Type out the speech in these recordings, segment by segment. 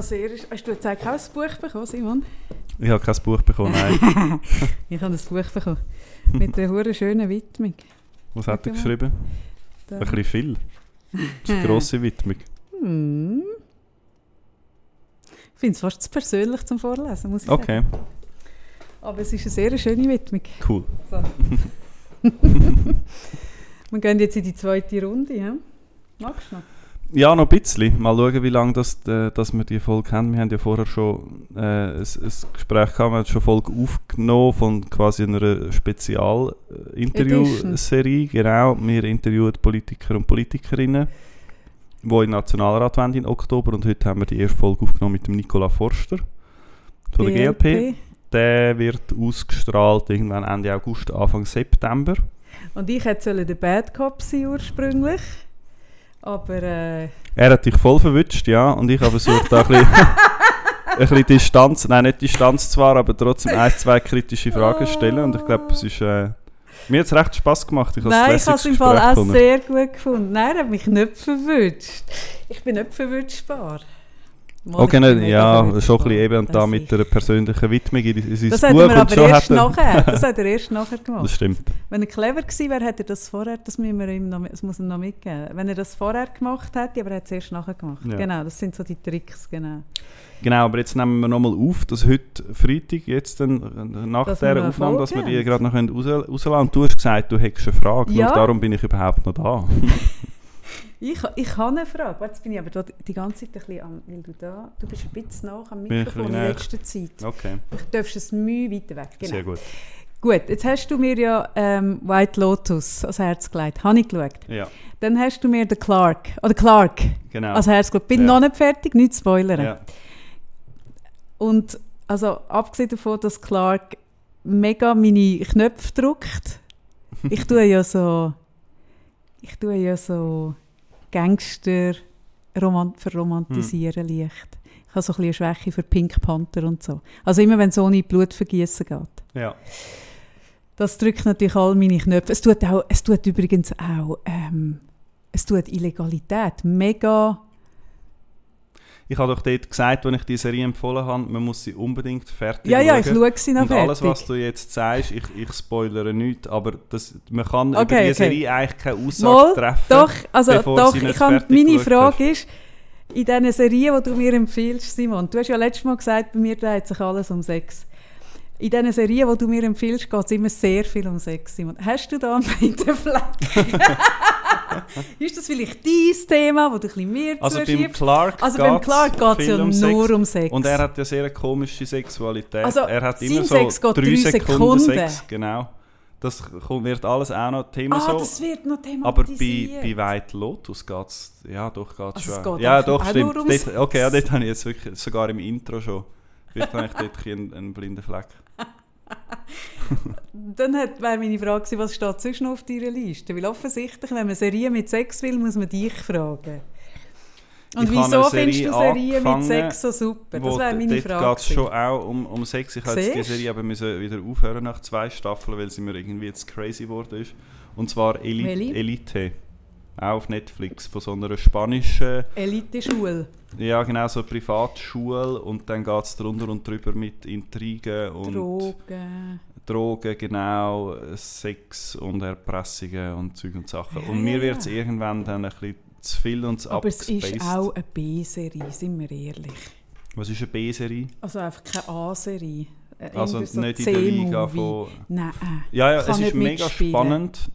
sehr, hast du jetzt eigentlich auch ein Buch bekommen, Simon? Ich habe kein Buch bekommen, nein. ich habe ein Buch bekommen. Mit einer schönen Widmung. Was hat er geschrieben? Da. Ein bisschen viel. Das ist eine grosse Widmung. Hm. Ich finde es fast zu persönlich zum Vorlesen, muss ich Okay, sagen. Aber es ist eine sehr schöne Widmung. cool. So. wir gehen jetzt in die zweite Runde. Ja? Magst du noch? Ja, noch ein bisschen. Mal schauen, wie lange das, äh, dass wir die Folge haben. Wir haben ja vorher schon äh, ein, ein Gespräch gehabt, wir haben schon Folge aufgenommen von quasi einer Spezial-Interview-Serie. Genau, wir interviewen Politiker und Politikerinnen, die in den Nationalrat wollen im Oktober. Und heute haben wir die erste Folge aufgenommen mit dem Nicola Forster von der GLP. Der wird ausgestrahlt irgendwann Ende August, Anfang September. Und ich hätte der Bad Cop sein ursprünglich. Aber äh, Er hat dich voll verwünscht, ja. Und ich habe versucht, da ein bisschen, ein bisschen Distanz, nein, nicht Distanz zwar, aber trotzdem ein, zwei kritische Fragen stellen. Und ich glaube, es ist, äh, mir hat es recht Spass gemacht. Ich habe nein, ein ich habe es im Fall auch sehr gut gefunden. Nein, er hat mich nicht verwünscht. Ich bin nicht verwünschbar. Okay, nicht, ja, schon ein bisschen eben und da mit einer persönlichen Widmung in in sein Das Buch hat er aber schon erst er... nachher. Das hat er erst nachher gemacht. Das stimmt. Wenn er clever gewesen wäre, hätte er das vorher, das, müssen wir ihm noch, das muss er noch mitgeben. Wenn er das vorher gemacht hätte, aber er hat es erst nachher gemacht. Ja. Genau, das sind so die Tricks, genau. Genau, aber jetzt nehmen wir nochmal auf, dass heute Freitag, jetzt dann, äh, nach Dass dieser Aufnahme, dass wir die gerade noch rauslassen können. Und du hast gesagt, du hättest eine Frage Ja. und darum bin ich überhaupt noch da. Ich, ich habe eine Frage. Jetzt bin ich aber die ganze Zeit ein bisschen am, weil du da, du bist ein bisschen nach am Mikrofon in letzter Zeit. Okay, Du darfst es Mühe weiter weg. Genau. sehr gut. Gut, jetzt hast du mir ja ähm, White Lotus ans Herz gelegt. Habe ich geschaut. Ja, Dann hast du mir den Clark, oder Clark genau. ans Herz gelegt. Bin Ja. noch nicht fertig, nicht spoilern. ja. Und also abgesehen davon, dass Clark mega meine Knöpfe drückt, ich tue ja so, ich tue ja so Gangster romant verromantisieren Hm. leicht. Ich habe so ein bisschen eine Schwäche für Pink Panther und so. Also immer wenn es ohne Blutvergießen geht. ja. Das drückt natürlich all meine Knöpfe. Es tut, auch, es tut übrigens auch, ähm, es tut Illegalität mega Ich habe doch dort gesagt, als ich die Serie empfohlen habe, man muss sie unbedingt fertig Ja, ja, ich schaue sie noch Und fertig. alles, was du jetzt sagst, ich, ich spoilere nichts, aber das, man kann Okay, über die okay. Serie eigentlich keine Aussage Mal, treffen. Doch, also bevor doch, sie nicht ich kann, meine Frage ist, in diesen Serien, die du mir empfiehlst, Simon, du hast ja letztes Mal gesagt, bei mir dreht sich alles um Sex. In diesen Serien, die du mir empfiehlst, geht es immer sehr viel um Sex, Simon. Hast du da einen Fleck? Ist das vielleicht dein Thema, wo du ein bisschen mehr Also beim? Clark Also beim Clark geht es ja um nur um Sex. Und er hat ja sehr eine komische Sexualität. Also, er hat immer so Sex geht drei drei Sekunden, Sekunden. Sex. Genau. Das wird alles auch noch Thema ah, so. das wird noch aber bei, thematisiert. bei White Lotus geht es, ja doch, geht's Also es schon. geht ja doch, stimmt. Dort, okay, ja, dort habe ich jetzt wirklich, sogar im Intro schon, vielleicht habe ich dort einen, einen blinden Fleck. Dann hat- wäre meine Frage was steht sonst noch auf deiner Liste? Weil offensichtlich, wenn man Serien mit Sex will, muss man dich fragen. Und Ich wieso findest du Serien mit Sex so super? Das wäre meine dort Frage. geht es schon auch um, um Sex. Ich habe jetzt die? Serie aber müssen wieder aufhören nach zwei Staffeln, weil sie mir irgendwie jetzt crazy geworden ist. Und zwar Eli Welche? Elite. Auch auf Netflix, von so einer spanischen, Elite-Schule. ja genau, so eine Privatschule. Und dann geht es drunter und drüber mit Intrigen und Drogen. Drogen, genau, Sex und Erpressungen und Zeug und Sachen. Ja, und mir wird es irgendwann dann ein bisschen zu viel und zu Aber es ist abgespaced. auch eine B-Serie, sind wir ehrlich. Was ist eine B-Serie? Also einfach keine A-Serie. Äh, Also nicht in der Liga von... Nein. Ja, ja, Kann es ist mega mitspielen. spannend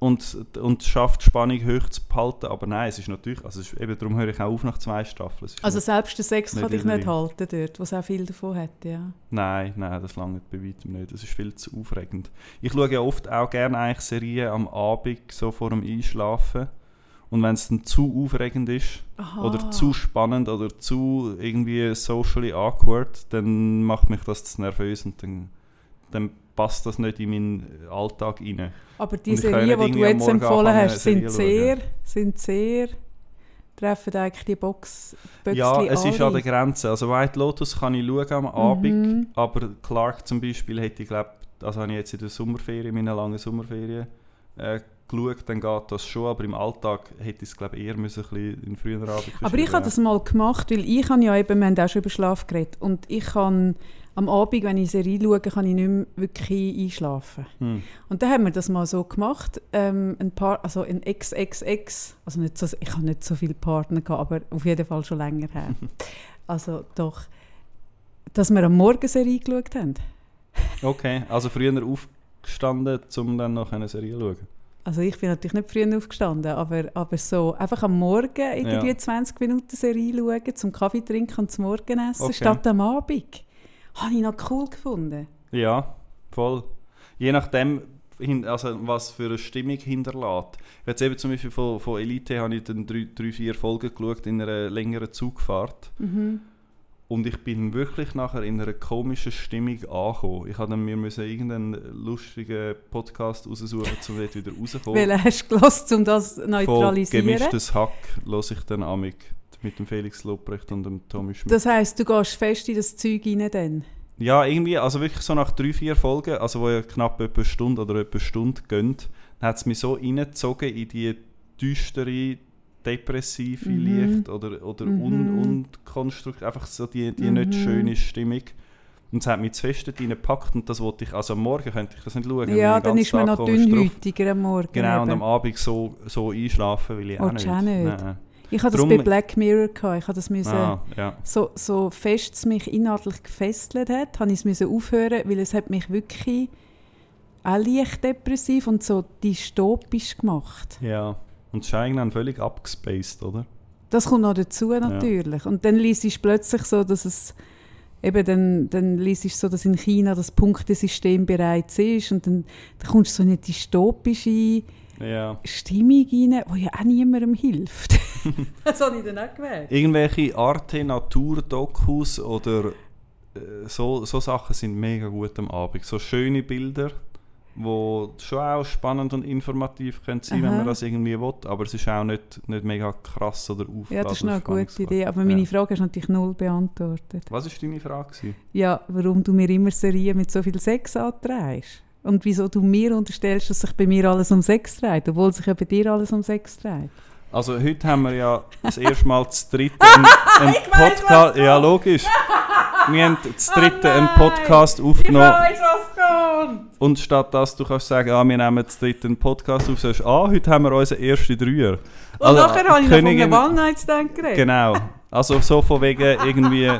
und, und schafft Spannung hoch zu behalten, aber nein, es ist natürlich, also ist, eben darum höre ich auch auf nach zwei Staffeln. Also selbst der Sex kann dich nicht halten dort, wo es auch viel davon hat, ja. nein, nein, das lange bei weitem nicht, das ist viel zu aufregend. Ich schaue ja oft auch gerne eigentlich Serien am Abend, so vor dem Einschlafen und wenn es dann zu aufregend ist Aha. oder zu spannend oder zu irgendwie socially awkward, dann macht mich das zu nervös und dann, dann passt das nicht in meinen Alltag rein. Aber die Serien, die du jetzt empfohlen hast, sind sehr, sind sehr, treffen eigentlich die Box, Böckchen Ja, es ist an alle. der Grenze. Also White Lotus kann ich schauen am Abend, aber Clark zum Beispiel hätte ich glaube, also habe ich jetzt in der Sommerferien, in meiner langen Sommerferien, äh, geschaut, dann geht das schon, aber im Alltag hätte ich es glaube eher müssen, ein in frühen Abend Aber ich habe das mal gemacht, weil ich habe ja eben, wir haben auch schon über Schlaf geredet, und ich kann am Abend, wenn ich Serie schaue, kann ich nicht mehr wirklich einschlafen. Hm. Und dann haben wir das mal so gemacht, ähm, ein paar, also ein XXX, also nicht so, ich habe nicht so viele Partner gehabt, aber auf jeden Fall schon länger her. also doch, dass wir am Morgen Serie geschaut haben. Okay, also früher aufgestanden, um dann noch eine Serie zu schauen. Also ich bin natürlich nicht früh aufgestanden, aber, aber so einfach am Morgen irgendwie Ja. 20 Minuten Serie schauen, zum Kaffee trinken und zum Morgenessen, Okay. statt am Abend. Habe ich noch cool gefunden. Ja, voll. Je nachdem, also was für eine Stimmung hinterlässt. Jetzt eben zum Beispiel von, von Elite habe ich dann drei, drei, vier Folgen geschaut in einer längeren Zugfahrt. Mhm. Und ich bin wirklich nachher in einer komischen Stimmung angekommen. Ich habe mir müssen irgendeinen lustigen Podcast raussuchen, um dort wieder rauszukommen. Welchen hast du gelassen, um das zu Von neutralisieren? gemischtes Hack höre ich dann amig mit dem Felix Lobrecht und dem Tommy Schmidt. Das heisst, du gehst fest in das Zeug rein dann? Ja, irgendwie, also wirklich so nach drei, vier Folgen, also wo ja knapp etwa eine Stunde oder etwa eine Stunde gehen, hat es mich so reingezogen in die düstere, depressive Mhm. Licht oder, oder Mhm. un, unkonstruktiv, einfach so die, die Mhm. nicht schöne Stimmung. Und es hat mich zu fest reingepackt und das wollte ich, also am Morgen könnte ich das nicht schauen. Ja, dann ist man noch dünnhäutiger am Morgen. Genau, und eben. am Abend so, so einschlafen will ich auch Willst nicht. auch nicht? Nein. Ich hatte das bei Black Mirror. Gehabt. Ich hatte das müssen, Ah, ja. so, so fest es mich inhaltlich gefesselt hat, habe ich es müssen aufhören, weil es hat mich wirklich auch leicht depressiv und so dystopisch gemacht. ja. Und eigentlich dann völlig abgespaced, oder? Das kommt noch dazu natürlich. Und dann liest es plötzlich so, dass es eben dann, dann liest es so, dass in China das Punktesystem bereits ist und dann, dann kommst du so in eine dystopische Ja. Stimmung rein, die ja auch niemandem hilft. das habe ich dann auch gemerkt. Irgendwelche Arte Natur-Dokus oder äh, so, so Sachen sind mega gut am Abend. So schöne Bilder, wo schon auch spannend und informativ können sein, wenn Aha. man das irgendwie will, aber es ist auch nicht, nicht mega krass oder aufgeladen. Ja, das ist eine gute. Idee. Aber meine Ja. Frage hast du natürlich null beantwortet. Was war deine Frage? gewesen? Ja, warum du mir immer Serien mit so viel Sex antreibst. Und wieso du mir unterstellst, dass sich bei mir alles um Sex dreht, obwohl sich ja bei dir alles um Sex dreht. Also heute haben wir ja das erste Mal das dritte einen, Ich was Podcast. Ja, logisch. Wir haben das dritte Oh einen. Podcast aufgenommen. was kommt! Und statt dass du kannst sagen, ah, wir nehmen das dritte einen Podcast auf, sagst ah, heute haben wir unseren ersten Dreier. Und nachher habe ich noch von Königin- einem One-Night-Stand geredet. Genau. Also so von wegen irgendwie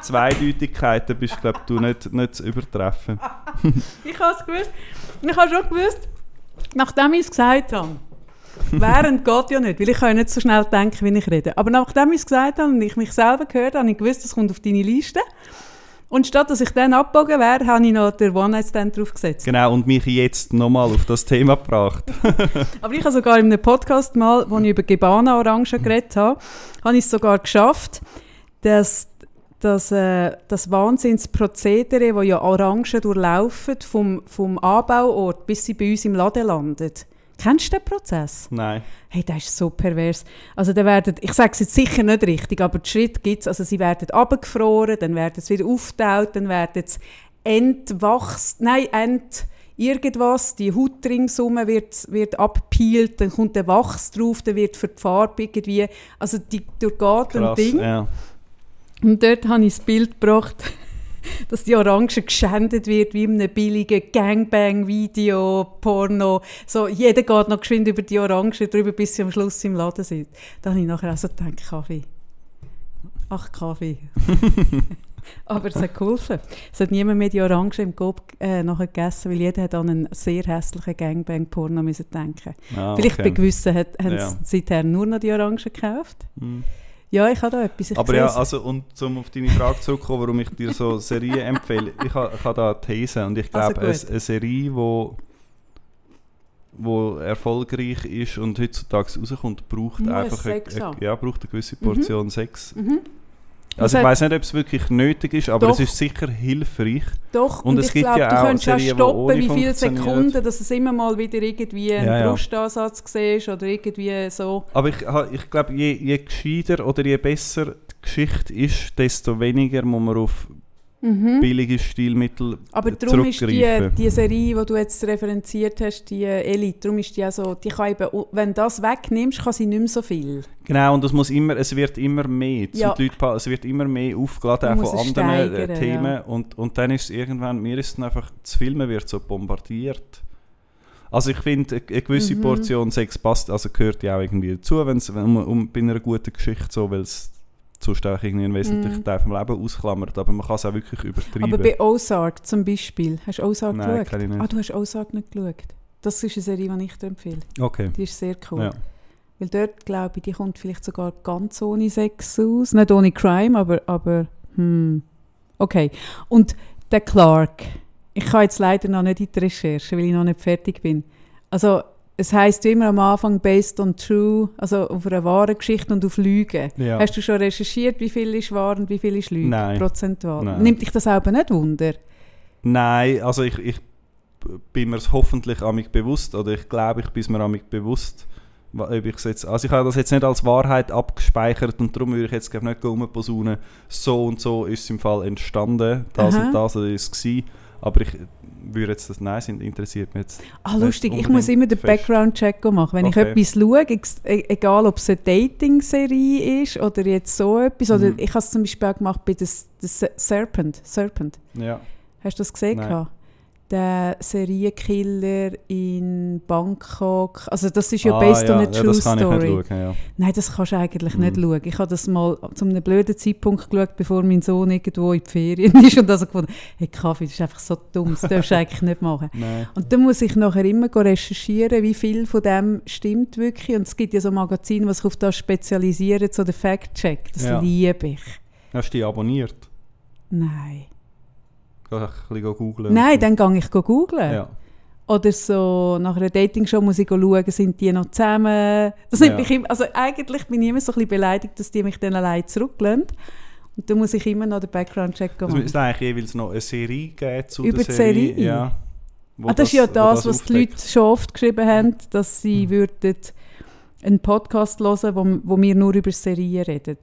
Zweideutigkeiten bist glaub, du nicht, nicht zu übertreffen. Ich habe es gewusst. Ich habe schon gewusst, nachdem ich es gesagt habe. Während geht ja nicht, weil ich kann ja nicht so schnell denken, wie ich rede. Aber nachdem ich es gesagt habe und ich mich selber gehört habe, habe ich gewusst, das kommt auf deine Liste. Und statt dass ich dann abgebogen wäre, habe ich noch den One-Night-Stand draufgesetzt. Genau, und mich jetzt nochmal auf das Thema gebracht. Aber ich habe sogar in einem Podcast mal, wo ich über Gebana-Orangen geredet habe, habe ich es sogar geschafft, dass das, äh, das Wahnsinnsprozedere, wo ja Orangen durchlaufen, vom, vom Anbauort bis sie bei uns im Laden landet. Kennst du den Prozess? Nein. Hey, das ist so pervers. Also, da werden, ich sage es jetzt sicher nicht richtig, aber die Schritte gibt es. Also, sie werden abgefroren, dann werden sie wieder aufgetaut, dann werden sie entwachst, nein, ent, irgendwas, die Haut ringsum wird, wird abgepeelt, dann kommt der Wachs drauf, dann wird für die Farbe irgendwie, also die durchgeht ein Krass. Ding. Ja. Und dort habe ich das Bild gebracht, dass die Orange geschändet wird wie in einem billigen Gangbang-Video, Porno. So, jeder geht noch geschwind über die Orange drüber, bis sie am Schluss im Laden sind. Da habe ich nachher auch so gedacht, Kaffee. Ach, Kaffee. Aber es hat geholfen. Es hat niemand mehr die Orange im Kopf äh, nachher gegessen, weil jeder hat an einen sehr hässlichen Gangbang-Porno müssen denken. Ah, Vielleicht bei okay. gewissen hat, haben Ja. sie seither nur noch die Orangen gekauft. Hm. Ja, ich habe da etwas. Ich Aber ja, also, und um auf deine Frage zurückzukommen, warum ich dir so Serien empfehle, ich habe ich da eine These und ich Also glaube, eine, gut. eine Serie, wo, wo erfolgreich ist und heutzutage rauskommt, braucht Muss einfach eine, eine, ja, braucht eine gewisse Portion Sex. Mhm. Also ich weiß nicht, ob es wirklich nötig ist, aber Doch. es ist sicher hilfreich. Doch, Und und, es gibt glaube, ja du auch könntest auch Serien, ohne stoppen, wie viele. Sekunden, dass es immer mal wieder irgendwie einen Ja, ja. Brustansatz siehst oder irgendwie so. Aber ich, ich glaube, je, je gescheiter oder je besser die Geschichte ist, desto weniger muss man auf Mhm. billige Stilmittel Aber darum ist die, die Serie, die du jetzt referenziert hast, die Elite, darum ist die auch so, die kann eben, wenn du das wegnimmst, kann sie nicht mehr so viel. Genau, und es muss immer, es wird immer mehr. Ja. die Leute Es wird immer mehr aufgeladen auch von anderen äh, steigern, Themen. ja. Und, und dann ist es irgendwann, mir ist es einfach, das Filmen wird so bombardiert. Also ich finde, eine, eine gewisse Mhm. Portion Sex passt, also gehört ja auch irgendwie dazu, wenn es um, um, bei einer guten Geschichte so, weil es sonst auch irgendwie einen wesentlichen Mhm. Teil vom Leben ausklammert. Aber man kann es auch wirklich übertreiben. Aber bei Ozark zum Beispiel, hast du Ozark Nein, geschaut? nicht. Ah, du hast Ozark nicht geschaut. Das ist eine Serie, die ich dir empfehle. okay. Die ist sehr cool. Ja. Weil dort, glaube ich, die kommt vielleicht sogar ganz ohne Sex aus. Nicht ohne Crime, aber, aber hm. Okay. Und der Clark. Ich kann jetzt leider noch nicht in die Recherche, weil ich noch nicht fertig bin. Also, es heisst immer am Anfang based on true, also auf einer wahren Geschichte und auf Lügen. Ja. Hast du schon recherchiert, wie viel ist wahr und wie viel ist Lüge? Nein. Prozentual. Nein. Nimmt dich das aber nicht wunder? Nein, also ich, ich bin mir es hoffentlich amig bewusst oder ich glaube, ich bin mir amig bewusst. wa- Ob ich's jetzt, also ich habe das jetzt nicht als Wahrheit abgespeichert und darum würde ich jetzt nicht rumposaunen, so und so ist es im Fall entstanden, das Aha. und das ist es gewesen. Aber ich würde jetzt das, nein, es interessiert mich jetzt. Ah, lustig. Ich muss immer den. Background-Check machen. Wenn Okay. ich etwas schaue, e- egal ob es eine Dating-Serie ist oder jetzt so etwas, oder Mhm. ich habe es zum Beispiel auch gemacht bei Se- Serpent. Serpent. Ja. Hast du das gesehen? Nein. Der Serienkiller in Bangkok. Also das ist ja Ah, based on ja, a ja, true das kann story. ich nicht schauen, ja. Nein, das kannst du eigentlich Mhm. nicht schauen. Ich habe das mal zu einem blöden Zeitpunkt geschaut, bevor mein Sohn irgendwo in die Ferien ist und also gefunden, hey Kaffee, das ist einfach so dumm, das darfst du eigentlich nicht machen. Nein. Und dann muss ich nachher immer go recherchieren, wie viel von dem stimmt wirklich. Und es gibt ja so Magazine, die sich auf das spezialisieren, so der Fact-Check. Das Ja. liebe ich. Hast du die abonniert? Nein. Ein bisschen googeln. Nein, dann gehe ich go googlen. Ja. Oder so, nach einer Dating-Show muss ich schauen, sind die noch zusammen. Das nimmt Ja. mich immer, also eigentlich bin ich immer so ein bisschen beleidigt, dass die mich dann allein zurücklassen. Und dann muss ich immer noch den Background-Check Es machen. müsste eigentlich jeweils noch eine Serie geben zu Über der die Serie. Serie? Ja, Ah, das, ist ja wo das, was die aufdeckt. Leute schon oft geschrieben haben, dass sie Mhm. würden einen Podcast hören wo, wo wir nur über Serien reden.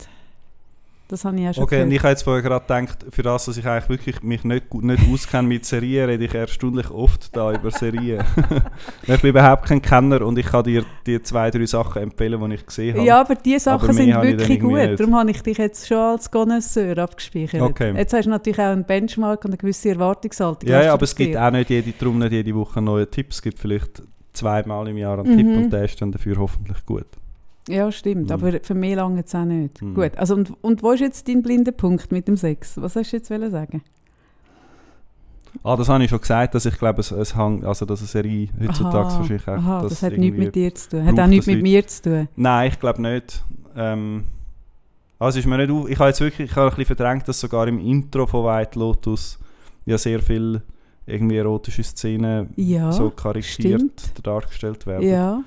Das habe ich auch schon Okay, und ich habe jetzt vorher gerade gedacht, für das, dass ich eigentlich wirklich mich nicht, gut- nicht auskenne mit Serien, rede ich erstaunlich oft da über Serien. ich bin überhaupt kein Kenner und ich kann dir die zwei, drei Sachen empfehlen, die ich gesehen habe. Ja, aber die Sachen Aber sind wirklich gut. nicht. Darum habe ich dich jetzt schon als Connoisseur abgespeichert. Okay. Jetzt hast du natürlich auch einen Benchmark und eine gewisse Erwartungshaltung. Ja, ja aber es gibt auch nicht jede, darum nicht jede Woche einen neuen Tipp. Es gibt vielleicht zweimal im Jahr einen Mhm. Tipp und der ist dann dafür hoffentlich gut. Ja, stimmt. Mhm. Aber für mich lange es auch nicht. Mhm. Gut. Also, und, und wo ist jetzt dein blinder Punkt mit dem Sex? Was hast du jetzt wollen sagen? Ah, das habe ich schon gesagt, dass ich glaube, es, es hang, also dass eine Serie heutzutage Aha, wahrscheinlich auch, aha, das hat nichts mit dir zu tun. Hat auch nichts mit mir zu tun. Nein, ich glaube nicht. Ähm, also ist mir nicht auf, ich habe jetzt wirklich, ich habe ein bisschen verdrängt, dass sogar im Intro von White Lotus ja sehr viel irgendwie erotische Szenen Ja, so karikiert stimmt. dargestellt werden. ja.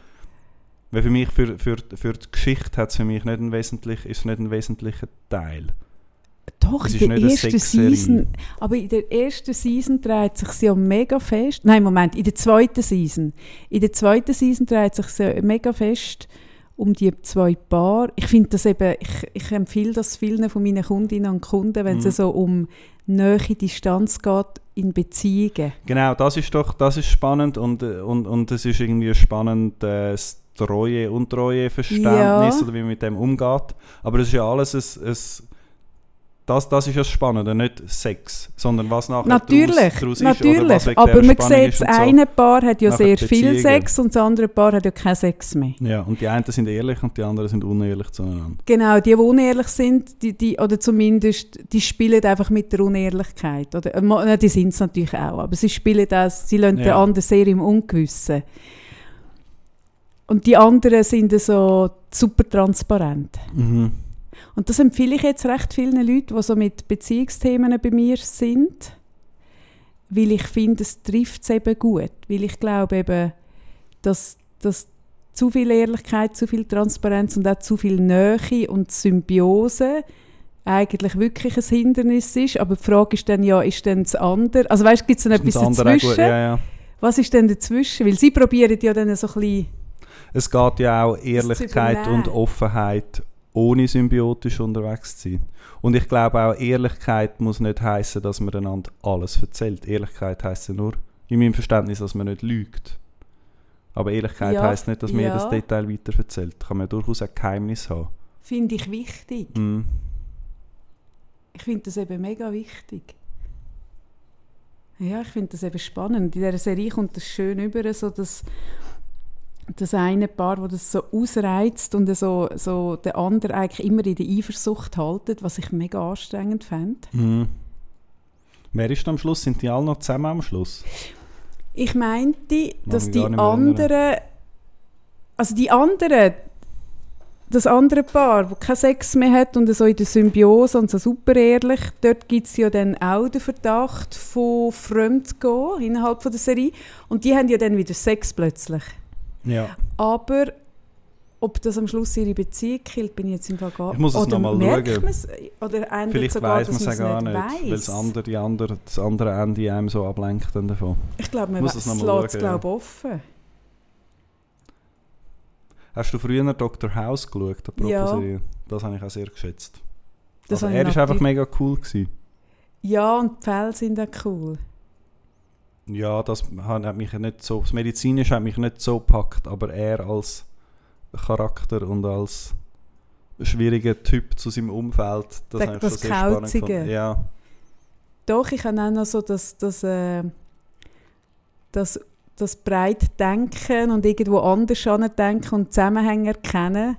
Weil für mich, für, für, für die Geschichte hat es für mich nicht ein wesentlich, ist nicht ein wesentlicher Teil. Doch, Es in der ersten. Season. Aber in der ersten Season dreht sich ja mega fest. Nein, Moment, in der zweiten Season. In der zweiten Season dreht sich ja mega fest um die zwei Paar. Ich finde das eben, ich, ich empfehle das vielen von meinen Kundinnen und Kunden, wenn Mhm. es so um Nähe, Distanz geht in Beziehungen. Genau, das ist doch, das ist spannend und, und, und es ist irgendwie spannend, äh, das Treue und Treue Verständnis Ja. oder wie man mit dem umgeht. Aber es ist ja alles ein, ein das, das ist ja das Spannende, nicht Sex, sondern was nachher Natürlich, daraus, daraus ist natürlich. wegen Aber man sieht, ist das so. eine Paar hat ja Nachher sehr viel. Sex und das andere Paar hat ja keinen Sex mehr. Ja, und die einen sind ehrlich und die anderen sind unehrlich zueinander. Genau, die, die unehrlich sind, die, die, oder zumindest, die spielen einfach mit der Unehrlichkeit. Oder, die sind es natürlich auch, aber sie spielen das, sie lassen den Ja. anderen sehr im Ungewissen. Und die anderen sind so super transparent. Mhm. Und das empfehle ich jetzt recht vielen Leuten, die so mit Beziehungsthemen bei mir sind, weil ich finde, es trifft es eben gut. Weil ich glaube eben, dass, dass zu viel Ehrlichkeit, zu viel Transparenz und auch zu viel Nähe und Symbiose eigentlich wirklich ein Hindernis ist. Aber die Frage ist dann ja, ist denn das andere? Also weißt, gibt es Ist etwas dazwischen? gut? Ja, ja. Was ist denn dazwischen? Weil sie probieren ja dann so ein bisschen... Es geht ja auch Ehrlichkeit und Offenheit ohne symbiotisch unterwegs zu sein. Und ich glaube auch, Ehrlichkeit muss nicht heißen, dass man einander alles erzählt. Ehrlichkeit heißt ja nur, in meinem Verständnis, dass man nicht lügt. Aber Ehrlichkeit Ja, heißt nicht, dass man ja. jedes Detail weiter erzählt. Kann man durchaus ein Geheimnis haben. Finde ich wichtig. Mhm. Ich finde das eben mega wichtig. Ja, ich finde das eben spannend. In dieser Serie kommt das schön über, so dass das eine Paar, wo das so ausreizt und so, so der andere eigentlich immer in der Eifersucht haltet, was ich mega anstrengend fände. Mhm. Wer ist am Schluss? Sind die alle noch zusammen am Schluss? Ich meinte, dass die anderen, also die anderen, das andere Paar, das keinen Sex mehr hat und so in der Symbiose und so super ehrlich, dort gibt es ja dann auch den Verdacht von Fremdgehen innerhalb von der Serie. Und die haben ja dann wieder Sex plötzlich. Ja. Aber ob das am Schluss ihre Beziehung killt, bin ich jetzt im Fall gar Ich muss es Oder noch mal merkt schauen. Oder Vielleicht sogar, weiß man es gar nicht, weil das weiss. andere, die andere, das andere Ende einem so ablenkt dann davon. Ich glaube, man lässt es glaub, offen. Hast du früher Dr. House geschaut, apropos Ja. Serie? Das habe ich auch sehr geschätzt. Das also er ist einfach mega cool gewesen. Ja, und die Fälle sind auch cool. Ja, das hat mich nicht so, das Medizinische hat mich nicht so gepackt, aber er als Charakter und als schwieriger Typ zu seinem Umfeld, das, habe ich das sehr spannend Kauzige. gefunden. Ja, Doch, ich habe auch noch so das, das, äh, das, das breit denken und irgendwo anders denken und Zusammenhänge erkennen.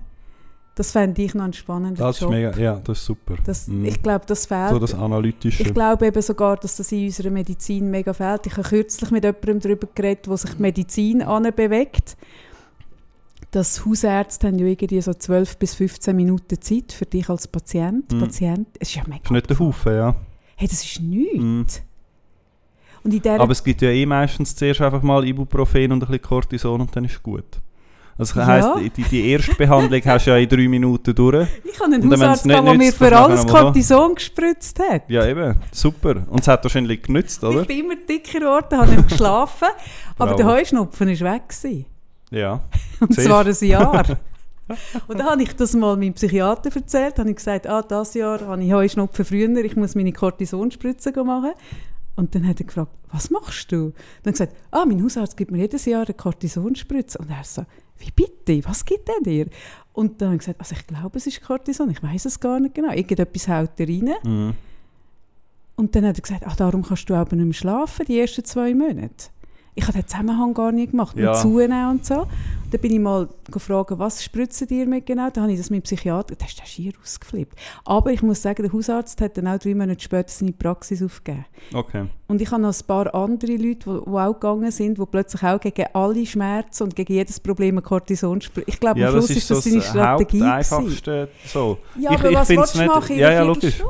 Das fände ich noch einen spannenden das ist Job. mega, ja, das ist super. Das, Mhm. Ich glaube, das fehlt. so das Analytische. ich glaube eben sogar, dass das in unserer Medizin mega fehlt. Ich habe kürzlich mit jemandem darüber geredet, wo sich die Medizin bewegt. dass Hausärzte haben ja irgendwie so 12 bis 15 Minuten Zeit für dich als Patient. Mhm. Patient. Es ist ja mega. ist nicht der Haufen, ja. Hey, das ist nichts. Und in dieser Aber es gibt ja eh meistens zuerst einfach mal Ibuprofen und ein bisschen Cortison und dann ist es gut. Also das Ja. heisst, die, die erste Behandlung hast du ja in drei Minuten durch. Ich habe einen Hausarzt, der mir für alles Cortison gespritzt hat. Ja, eben. Super. Und es hat wahrscheinlich genützt, oder? Ich bin immer dicker geworden, habe nicht geschlafen, aber der Heuschnupfen war weg. Gewesen. Ja. Und Siehst. zwar ein Jahr. Und dann habe ich das mal meinem Psychiater erzählt, habe ich gesagt, ah, das Jahr habe ich Heuschnupfen früher, ich muss meine Cortisonspritze machen. Und dann hat er gefragt, was machst du? Dann habe ich gesagt, ah, mein Hausarzt gibt mir jedes Jahr eine Cortisonspritze. Und er so, wie bitte, was gibt er dir? Und dann habe ich gesagt, also ich glaube, es ist Cortison, ich weiß es gar nicht genau. Irgendetwas haut er rein. Mhm. Und dann hat er gesagt, ach, darum kannst du aber nicht mehr schlafen, die ersten zwei Monate. Ich habe den Zusammenhang gar nicht gemacht, Ja. mit Zunehmen und so. Dann bin ich mal gefragt, was spritzen dir mit genau? Dann habe ich das mit dem Psychiater, da ist der schier ausgeflippt. Aber ich muss sagen, der Hausarzt hat dann auch drei Monate später seine Praxis aufgegeben. Okay. Und ich habe noch ein paar andere Leute, die, die auch gegangen sind, die plötzlich auch gegen alle Schmerzen und gegen jedes Problem ein Cortison spritzen. Ich glaube, Ja, am Schluss das ist ist das seine das Strategie. Haupteinfachste. So. Ja, Ich- aber ich was willst du nicht- machen in Ja, ja, logisch.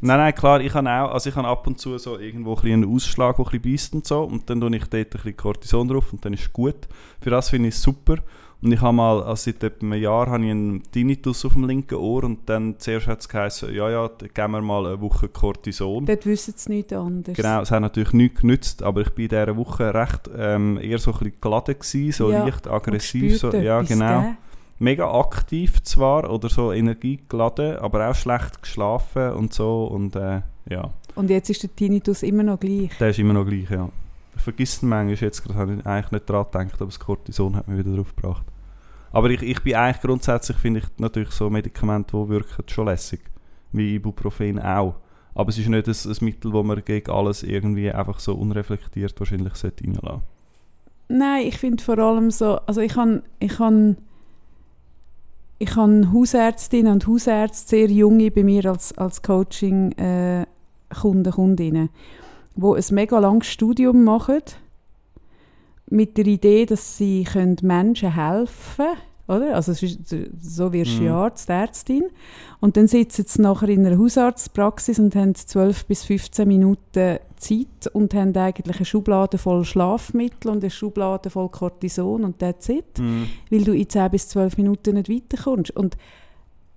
Nein, nein, klar, ich habe auch, also ich habe ab und zu so irgendwo ein einen Ausschlag, der ein bisschen beißt und so, und dann tue ich dort ein bisschen Cortison drauf und dann ist es gut. Für das finde ich es super. Und ich habe mal, also seit etwa einem Jahr, habe ich einen Tinnitus auf dem linken Ohr und dann zuerst hat es geheißen, ja, ja, geben wir mal eine Woche Cortison. Dort wissen sie nichts anderes. Genau, es hat natürlich nichts genützt, aber ich bin in dieser Woche recht ähm, eher so ein bisschen geladen gewesen, so Ja, leicht aggressiv. So, ja, genau. gell? Mega aktiv zwar oder so energiegeladen, aber auch schlecht geschlafen und so und äh, ja, Und jetzt ist der Tinnitus immer noch gleich. der ist immer noch gleich, ja. Ich vergesse ihn manchmal, jetzt gerade habe ich eigentlich nicht daran gedacht, aber das Cortison hat mich wieder drauf gebracht. Aber ich, ich bin eigentlich grundsätzlich, finde ich natürlich so Medikamente, die wirken, schon lässig. Wie Ibuprofen auch. Aber es ist nicht ein, ein Mittel, das man gegen alles irgendwie einfach so unreflektiert wahrscheinlich sollte reinlassen Nein, ich finde vor allem so, also ich habe ich han, ich han Hausärztinnen und Hausärzte, sehr junge bei mir als, als Coaching-Kunden, Kundinnen, die ein mega langes Studium machen, mit der Idee, dass sie können Menschen helfen können. Oder? Also so wirst du Mhm. Arzt, Ärztin. Und dann sitzen sie nachher in einer Hausarztpraxis und haben 12 bis 15 Minuten Zeit und haben eigentlich eine Schublade voll Schlafmittel und eine Schublade voll Cortison und that's it. Mhm. Weil du in 10 bis 12 Minuten nicht weiterkommst. Und,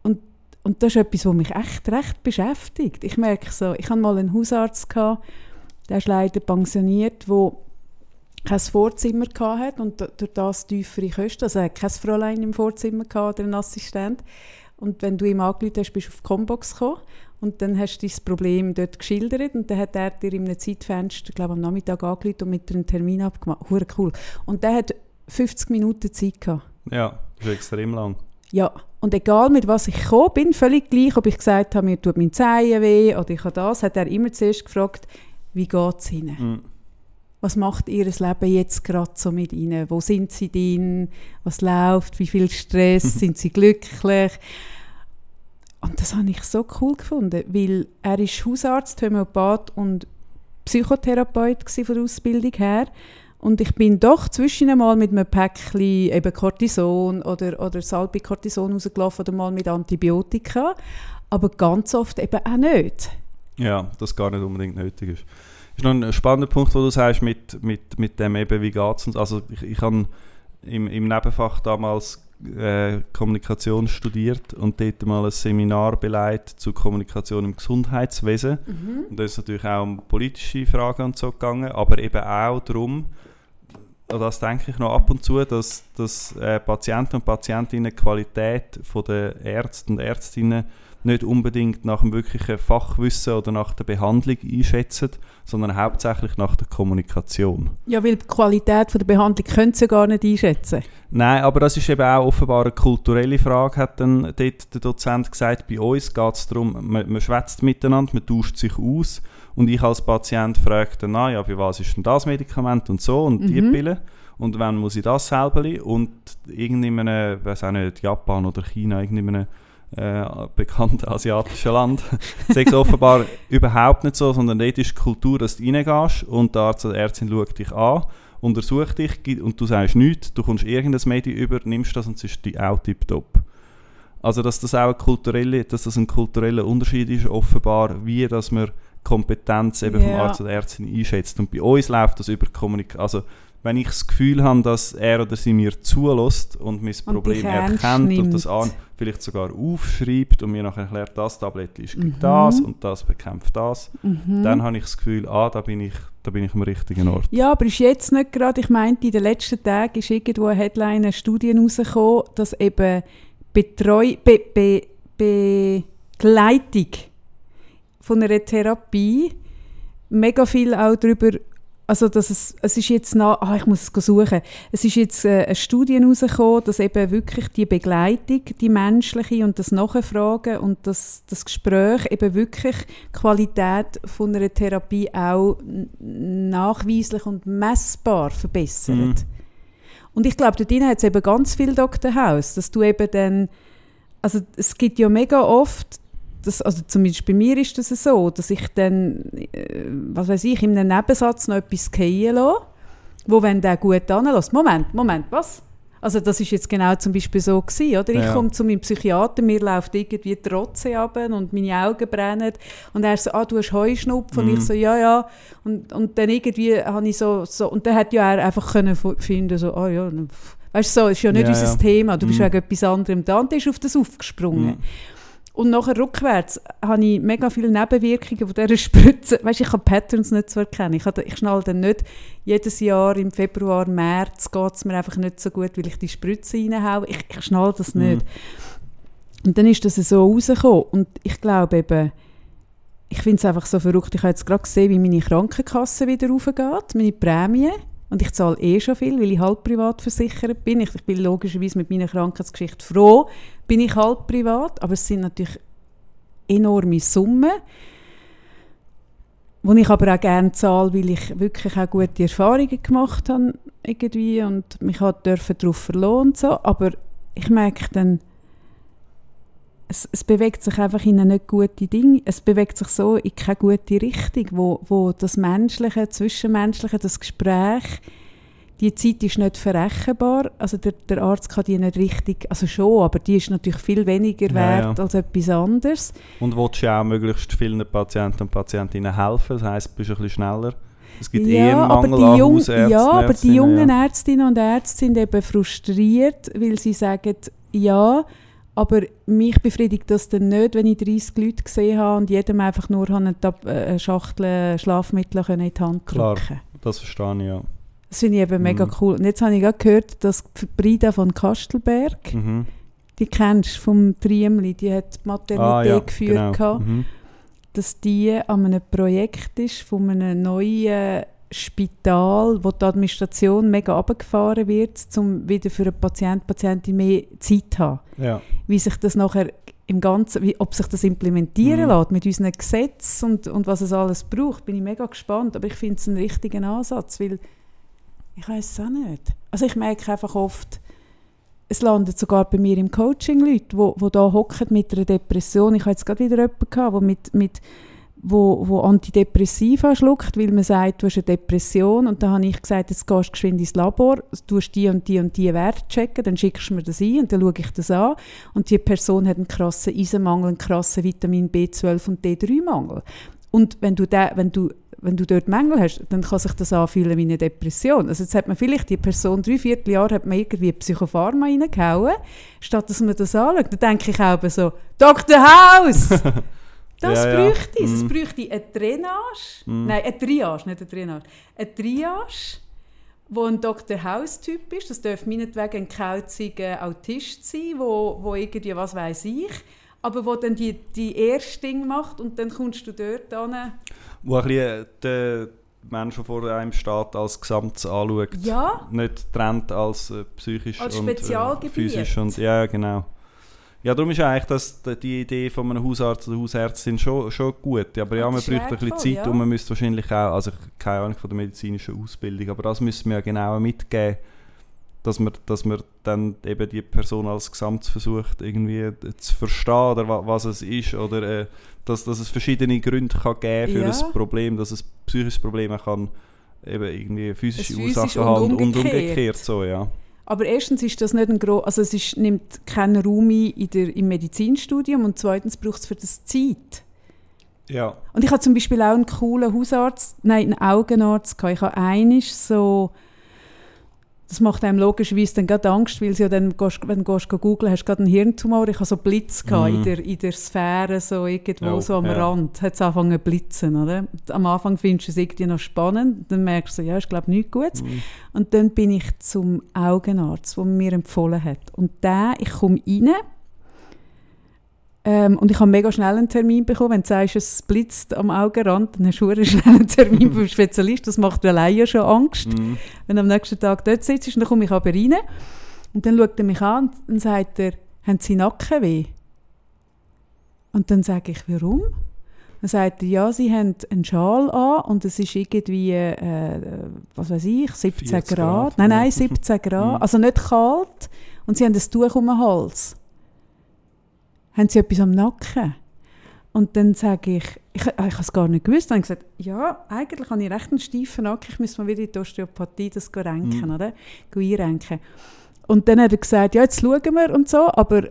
und, und das ist etwas, was mich echt recht beschäftigt. Ich merke so, ich hatte mal einen Hausarzt, gehabt, der ist leider pensioniert, der kein Vorzimmer hatte und durch das tiefere Kosten. Also er hatte kein Fräulein im Vorzimmer gehabt, oder einen Assistent. Und wenn du ihm angerufen hast, bist du auf die Combox gekommen. Und dann hast du dein Problem dort geschildert und dann hat er dir in einem Zeitfenster, glaube am Nachmittag angerufen und mit dir einen Termin abgemacht. Hure cool. Und der hat 50 Minuten Zeit gehabt. Ja, das ist extrem lang. Ja, und egal mit was ich gekommen bin, völlig gleich, ob ich gesagt habe, mir tut mein Zehen weh oder ich habe das, hat er immer zuerst gefragt, wie geht es Ihnen? Mhm. Was macht Ihr Leben jetzt gerade so mit Ihnen? Wo sind Sie denn? Was läuft? Wie viel Stress? sind Sie glücklich? Und das habe ich so cool gefunden, weil er ist Hausarzt, Homöopath und Psychotherapeut von der Ausbildung her. Und ich bin doch zwischen einmal mit einem Päckchen eben Cortison oder, oder Salbei-Cortison rausgelaufen oder mal mit Antibiotika. Aber ganz oft eben auch nicht. Ja, das gar nicht unbedingt nötig ist. Das ist noch ein spannender Punkt, wo du sagst, mit, mit, mit dem eben, wie geht es uns. Also ich, ich habe im, im Nebenfach damals äh, Kommunikation studiert und dort mal ein Seminar beleidigt zu Kommunikation im Gesundheitswesen. Mhm. Und da ist natürlich auch um politische Fragen und so gegangen, aber eben auch darum, und das denke ich noch ab und zu, dass, dass äh, Patienten und Patientinnen die Qualität von der Ärzte und Ärztinnen nicht unbedingt nach dem wirklichen Fachwissen oder nach der Behandlung einschätzen, sondern hauptsächlich nach der Kommunikation. Ja, weil die Qualität von der Behandlung können sie gar nicht einschätzen. Nein, aber das ist eben auch offenbar eine kulturelle Frage, hat dann dort der Dozent gesagt. Bei uns geht es darum, man, man schwätzt miteinander, man tauscht sich aus und ich als Patient frage dann, na ja, für was ist denn das Medikament und so und die Mhm. Pille und wann muss ich das selber und irgendeinem, weiß auch nicht, Japan oder China, irgendeinem äh, bekannten asiatischen Land, sagt offenbar überhaupt nicht so, sondern dort ist die Kultur, dass du reingehst und der Arzt oder die Ärztin schaut dich an, untersucht dich und du sagst nichts, du kommst irgendein Medium über, nimmst das und es ist die auch tipptopp. Also dass das auch kulturelle, dass das ein kultureller Unterschied ist, offenbar, wie dass man Kompetenz eben vom Ja. Arzt oder Ärztin einschätzt. Und bei uns läuft das über Kommunikation. Also wenn ich das Gefühl habe, dass er oder sie mir zulässt und mein Problem dich ernst erkennt und das nimmt. an, vielleicht sogar aufschreibt und mir nachher erklärt, das Tablettchen ist Mhm. das und das bekämpft das, Mhm. dann habe ich das Gefühl, ah, da bin ich, da bin ich am richtigen Ort. Ja, aber ist jetzt nicht gerade, ich meinte, in den letzten Tagen ist irgendwo eine Headline, eine Studie rausgekommen, dass eben Betreu Be Be Begleitung von einer Therapie mega viel auch darüber, also dass es, es ist jetzt nach, ah, ich muss es suchen, es ist jetzt äh, eine Studie rausgekommen, dass eben wirklich die Begleitung, die menschliche und das Nachfragen und das, das Gespräch eben wirklich die Qualität von einer Therapie auch nachweislich und messbar verbessert. Mhm. Und ich glaube, dort hat es eben ganz viel Dr. House, dass du eben dann, also es gibt ja mega oft, das, also zumindest bei mir ist das so, dass ich dann, äh, was weiß ich, in einem Nebensatz noch etwas fallen lasse, wo wenn der gut anlässt. Moment, Moment, was? Also das ist jetzt genau zum Beispiel so gewesen, oder? Ich Ja. komme zu meinem Psychiater, mir läuft irgendwie die Rotze ab und meine Augen brennen und er so, ah, du hast Heuschnupfen und Mhm. ich so, ja, ja und, und dann irgendwie habe ich so, so und dann hat ja er einfach können finden so, ah ja, pff. weißt du so, ist ja nicht Ja, unser ja. Thema, du bist Mhm. wegen etwas anderem da und der ist auf das aufgesprungen. Mhm. Und nachher rückwärts habe ich mega viele Nebenwirkungen von dieser Spritze. Weißt, ich kann Patterns nicht zu erkennen. Ich, habe, ich schnall dann nicht jedes Jahr im Februar, März geht es mir einfach nicht so gut, weil ich die Spritze reinhaue. Ich, ich schnall das Mhm. nicht. Und dann ist das so rausgekommen. Und ich glaube eben, ich finde es einfach so verrückt. Ich habe jetzt gerade gesehen, wie meine Krankenkasse wieder raufgeht, meine Prämie. Und ich zahle eh schon viel, weil ich halb privat versichert bin. Ich, ich bin logischerweise mit meiner Krankheitsgeschichte froh, bin ich halb privat. Aber es sind natürlich enorme Summen, die ich aber auch gerne zahle, weil ich wirklich auch gute Erfahrungen gemacht habe irgendwie und mich halt dürfen darauf verlassen und so. Aber ich merke dann, es, es bewegt sich einfach in eine nicht gute Dinge. Es bewegt sich so in keine gute Richtung, wo, wo das Menschliche, Zwischenmenschliche, das Gespräch, die Zeit ist nicht verrechenbar. Also der, der Arzt kann die nicht richtig, also schon, aber die ist natürlich viel weniger Ja, wert ja. als etwas anderes. Und willst du auch möglichst vielen Patienten und Patientinnen helfen, das heisst, du bist ein bisschen schneller. Es gibt eher einen aber Mangel die an Hausärzten, ja, aber die jungen ja. Ärztinnen und Ärzte sind eben frustriert, weil sie sagen, ja, aber mich befriedigt das dann nicht, wenn ich 30 Leute gesehen habe und jedem einfach nur eine, äh, eine Schachtel Schlafmittel in die Hand Klar. drücken Das verstehe ich, ja. Das finde ich eben mega Mhm. cool. Und jetzt habe ich gerade gehört, dass die Brida von Kastelberg, Mhm. die kennst du vom Triemli, die hat die Maternität Ah, ja, geführt, genau. Mhm. dass die an einem Projekt ist von einem neuen Spital, wo die Administration mega runtergefahren wird, um wieder für einen Patient, Patientin mehr Zeit zu haben. Ja. Wie sich das nachher im Ganzen, wie, ob sich das implementieren Mhm. lässt mit unseren Gesetzen und, und was es alles braucht, bin ich mega gespannt. Aber ich finde es einen richtigen Ansatz, weil ich weiß es auch nicht. Also ich merke einfach oft, es landet sogar bei mir im Coaching Leute, wo, wo da hocken mit einer Depression. Ich habe jetzt gerade wieder jemanden gehabt, wo mit, mit wo, wo Antidepressiva schluckt, weil man sagt, du hast eine Depression und dann habe ich gesagt, jetzt gehst du geschwind ins Labor, du die und die und die Werte checken, dann schickst du mir das ein und dann schaue ich das an und die Person hat einen krassen Eisenmangel, einen krassen Vitamin B12 und D3-Mangel. Und wenn du, da, wenn, du, wenn du dort Mängel hast, dann kann sich das anfühlen wie eine Depression. Also jetzt hat man vielleicht die Person drei Vierteljahre hat man irgendwie Psychopharma reingehauen, statt dass man das anschaut. Dann denke ich auch so, Dr. House! Das Ja, ja. bräuchte es. Es Mhm. bräuchte eine Drainage, Mhm. nein, eine Triage, nicht eine Drainage, eine Triage, wo ein Dr. House-Typ ist. Das darf meinetwegen ein kauziger Autist sein, wo, wo irgendwie, was weiß ich, aber wo dann die, die erste Ding macht und dann kommst du dort hin. Wo ein bisschen den Menschen vor einem steht als Gesamtes anschaut. Ja, Nicht trennt als äh, psychisch Als und äh, physisch. Und, ja, genau. Ja, darum ist eigentlich das, die Idee von einem Hausarzt oder Hausärztin schon, schon gut. Aber ja, Ja, man bräuchte ein bisschen Zeit ja. und man müsste wahrscheinlich auch, also ich- keine Ahnung von der medizinischen Ausbildung, aber das müssen wir ja genauer mitgeben, dass man, dass man dann eben die Person als Gesamtes versucht irgendwie zu verstehen oder wa- was es ist oder äh, dass, dass es verschiedene Gründe kann geben für Ja. ein Problem, dass es psychische Probleme kann eben irgendwie physische physisch Ursachen haben und umgekehrt. so, ja. aber erstens ist das nicht ein gro also es ist, nimmt keinen Raum in der, im Medizinstudium und zweitens braucht es für das Zeit. Ja. Und ich habe zum Beispiel auch einen coolen Hausarzt, nein, einen Augenarzt gehabt. Ich habe einisch so, das macht einem logischerweise dann gerade Angst, weil sie ja dann, wenn du gehst googeln, hast du gerade einen Hirntumor. Ich habe so Blitz Mhm. in, der, in der Sphäre, so irgendwo Ja, so am ja. Rand, hat es angefangen zu blitzen, oder? Am Anfang findest du es irgendwie noch spannend, dann merkst du, so, ja, ich glaube nichts Gutes. Mhm. Und dann bin ich zum Augenarzt, der mir empfohlen hat. Und der, ich komme rein ähm, und ich habe mega schnell einen Termin bekommen. Wenn du sagst, es blitzt am Augenrand, dann hast du einen Termin beim Spezialist. Das macht mir alleine schon Angst, Mhm. wenn du am nächsten Tag dort sitzt. Dann komme ich aber rein und dann schaut er mich an und dann sagt er, haben Sie Nackenweh? Und dann sage ich, warum? Dann sagt er, ja, Sie haben einen Schal an und es ist irgendwie, äh, was weiß ich, 17 40 Grad. Grad, Nein, nein, 17 Grad. Mhm. Also nicht kalt. Und Sie haben ein Tuch um den Hals. Haben Sie etwas am Nacken? Und dann sage ich, ich, ich habe es gar nicht gewusst. Dann habe ich gesagt, ja, eigentlich habe ich recht einen steifen Nacken. Ich müsste mal wieder in die Osteopathie das renken, Mhm. oder? Einrenken. Und dann hat er gesagt, ja, jetzt schauen wir und so, aber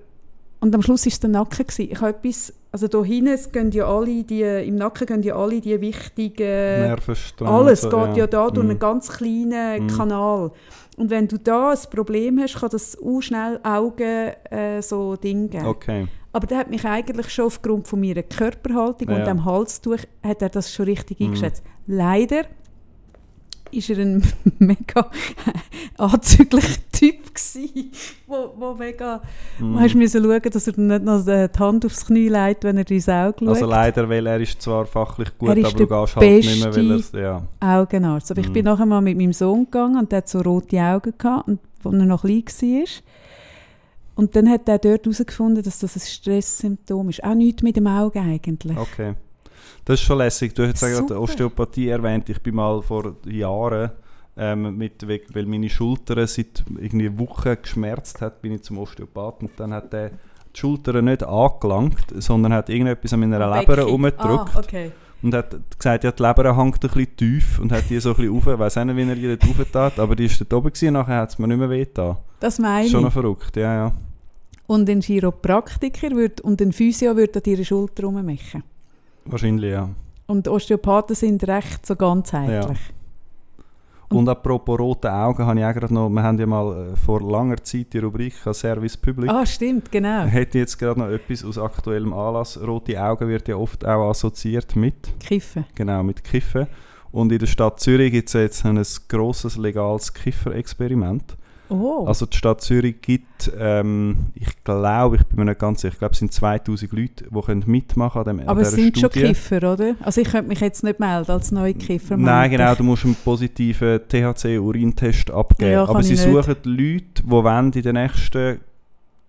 und am Schluss war es der Nacken. Gewesen. Ich habe etwas, also da hinten gehen ja alle die, im Nacken gehen ja alle die wichtigen, Nervenstränge. alles geht ja, da durch Mhm. einen ganz kleinen Mhm. Kanal. Und wenn du da ein Problem hast, kann das auch schnell Augen äh, so Dinge geben. Okay. Aber der hat mich eigentlich schon aufgrund von meiner Körperhaltung Ja, und dem Halstuch, hat er das schon richtig Mhm. eingeschätzt. Leider ist er ein mega anzüglicher Typ gsi, wo, wo mega, Mhm. du hast müssen schauen, dass er nicht noch die Hand aufs Knie legt, wenn er ins Auge schaut. Also leider, weil er ist zwar fachlich gut, Er ist aber du gehst halt nicht mehr, weil er ja. Augenarzt. Aber ich Mhm. bin nachher mal mit meinem Sohn gegangen und der hat so rote Augen gehabt, und, als er noch klein war. Und dann hat er dort herausgefunden, dass das ein Stresssymptom ist. Auch nichts mit dem Auge eigentlich. Okay. Das ist schon lässig. Du hast Super. Osteopathie erwähnt. Ich bin mal vor Jahren, ähm, mit, we- weil meine Schulter seit irgendwie Wochen geschmerzt hat, bin ich zum Osteopathen und dann hat der die Schulter nicht angelangt, sondern hat irgendetwas an meiner Leber Becken. umgedrückt Ah, okay. und hat gesagt, ja, die Leber hängt ein bisschen tief und hat die so ein bisschen rauf. Ich weiss auch nicht, wie er die dort rauftat, aber die ist dort oben gewesen, nachher hat es mir nicht mehr wehgetan. Das meine Schon ich. noch verrückt, ja, ja. Und ein Chiropraktiker würd, und ein Physio würde an deiner Schulter rummachen. Wahrscheinlich, ja. Und Osteopathen sind recht so ganzheitlich. Und- Und apropos rote Augen, habe ich auch gerade noch, wir haben ja mal äh, vor langer Zeit die Rubrik Service Public. Ah, stimmt, genau. Hätte jetzt gerade noch etwas aus aktuellem Anlass. Rote Augen wird ja oft auch assoziiert mit, Kiffen. genau, mit Kiffen. Und in der Stadt Zürich gibt es jetzt ein grosses legales Kifferexperiment. Oh. Also die Stadt Zürich gibt, ähm, ich glaube, ich bin mir nicht ganz sicher, ich glaube es sind 2000 Leute, die können mitmachen an, dem, Aber es sind schon Studie. Kiffer, oder? Also ich könnte mich jetzt nicht melden als neue Kiffer. Nein, genau, du musst einen positiven THC-Urintest abgeben. Ja, Aber sie ich nicht. suchen Leute, die wollen in den nächsten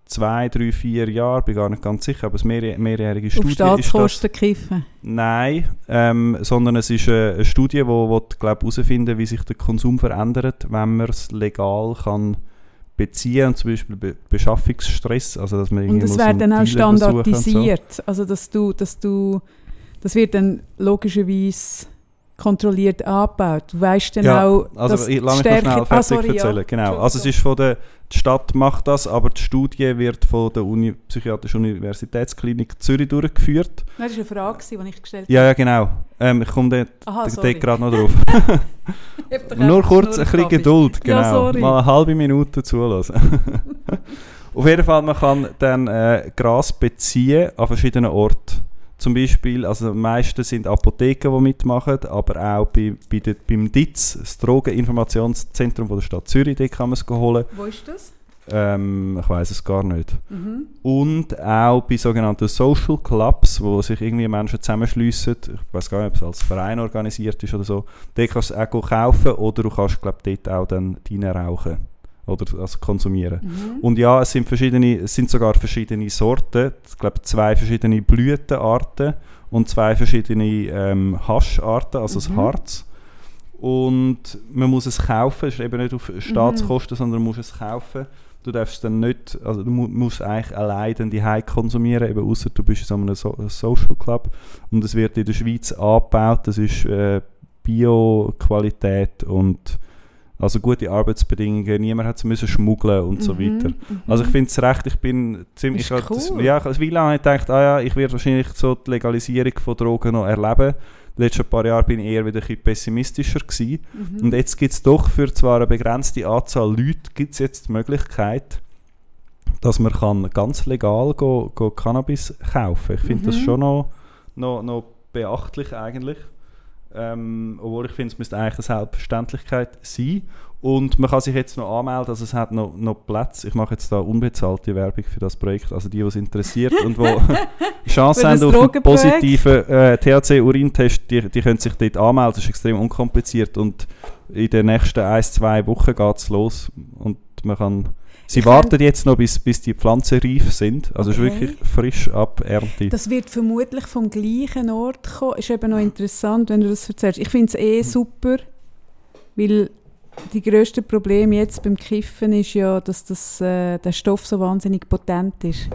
zwei, drei, vier Jahren, bin gar nicht ganz sicher, aber es mehrjährige, mehrjährige Auf Studie ist das. Staatskosten kiffen. Nein, ähm, sondern es ist eine, eine Studie, die herausfinden wie sich der Konsum verändert, wenn man es legal kann beziehen und zum Beispiel Be Beschaffungsstress, also dass man Und irgendwie muss wird dann auch und so. standardisiert. Also dass du, dass du, das wird dann logischerweise kontrolliert angebaut. Du weißt dann Ja, auch, Also dass ich lasse mich Stärke- schnell Ah, fertig sorry, ja. erzählen. Genau. Also es ist von der die Stadt macht das, aber die Studie wird von der Uni Psychiatrischen Universitätsklinik Zürich durchgeführt. Das war eine Frage, die ich gestellt Ja, ja, genau. Ähm, ich komme dort, habe. Sorry. gerade noch drauf. Nur kurz ein bisschen. Geduld, genau. Ja, sorry. Mal eine halbe Minute zulassen. Auf jeden Fall, man kann dann äh, Gras beziehen an verschiedenen Orten. Zum Beispiel, also die meisten sind Apotheken, die mitmachen, aber auch bei, bei der, beim DITZ, das Drogeninformationszentrum von der Stadt Zürich, dort kann man es holen. Wo ist das? Ähm, ich weiß es gar nicht. Mhm. Und auch bei sogenannten Social Clubs, wo sich irgendwie Menschen zusammenschliessen. Ich weiß gar nicht, ob es als Verein organisiert ist oder so. Dort kannst du es auch kaufen oder du kannst glaub, dort auch dann rein rauchen oder also konsumieren. Mhm. Und ja, es sind, verschiedene, es sind sogar verschiedene Sorten. Ich glaube, zwei verschiedene Blütenarten und zwei verschiedene ähm, Hascharten, also das Mhm. Harz. Und man muss es kaufen, es ist eben nicht auf Staatskosten, sondern man muss es kaufen. Du darfst dann nicht, also du mu- musst eigentlich allein dann die konsumieren, eben außer du bist in so einem so Social Club. Und es wird in der Schweiz angebaut, das ist äh, Bio-Qualität und also gute Arbeitsbedingungen, niemand hat müssen schmuggeln und so Mhm, weiter. mhm. Also ich finde es recht, ich bin ziemlich... Ist das, cool. ja, ich- wie lange gedacht, ah ja, ich werde wahrscheinlich so die Legalisierung von Drogen noch erleben. Die letzten paar Jahre bin ich eher wieder ein bisschen pessimistischer gewesen. Mhm. Und jetzt gibt es doch für zwar eine begrenzte Anzahl Leute gibt's jetzt die Möglichkeit, dass man kann ganz legal go, go Cannabis kaufen Ich finde das Mhm. schon noch, noch, noch beachtlich eigentlich. Ähm, obwohl ich finde, es müsste eigentlich eine Selbstverständlichkeit sein. Und man kann sich jetzt noch anmelden, also es hat noch, noch Platz. Ich mache jetzt da unbezahlte Werbung für das Projekt, also die, die es interessiert und die Chance haben auf einen positiven äh, THC-Urintest, die, die können sich dort anmelden. Das ist extrem unkompliziert und in den nächsten ein, zwei Wochen geht es los und man kann... Sie Ich warten jetzt noch, bis, bis die Pflanzen reif sind. Also es ist Okay. wirklich frisch ab Ernte. Das wird vermutlich vom gleichen Ort kommen. Ist eben noch interessant, wenn du das erzählst. Ich finde es eh super, weil die grösste Problem jetzt beim Kiffen ist ja, dass das, äh, der Stoff so wahnsinnig potent ist.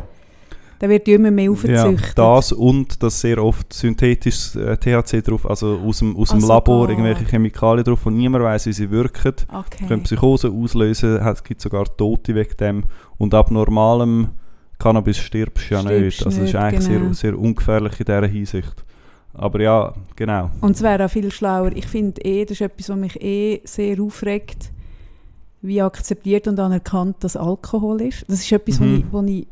Der wird ja immer mehr Ja, aufgezüchtet. das und dass sehr oft synthetisches äh, THC drauf, also aus dem, aus dem Ah, Labor, sogar. irgendwelche Chemikalien drauf und niemand weiß, wie sie wirken. okay. Können Psychose auslösen, es gibt sogar Tote wegen dem. Und ab normalem Cannabis stirbst du ja Stirbst nicht. Also es ist eigentlich genau. sehr, sehr ungefährlich in dieser Hinsicht. Aber ja, genau. Und es wäre auch viel schlauer. Ich finde eh, das ist etwas, was mich eh sehr aufregt, wie akzeptiert und anerkannt das Alkohol ist. Das ist etwas, Mhm. wo ich, wo ich,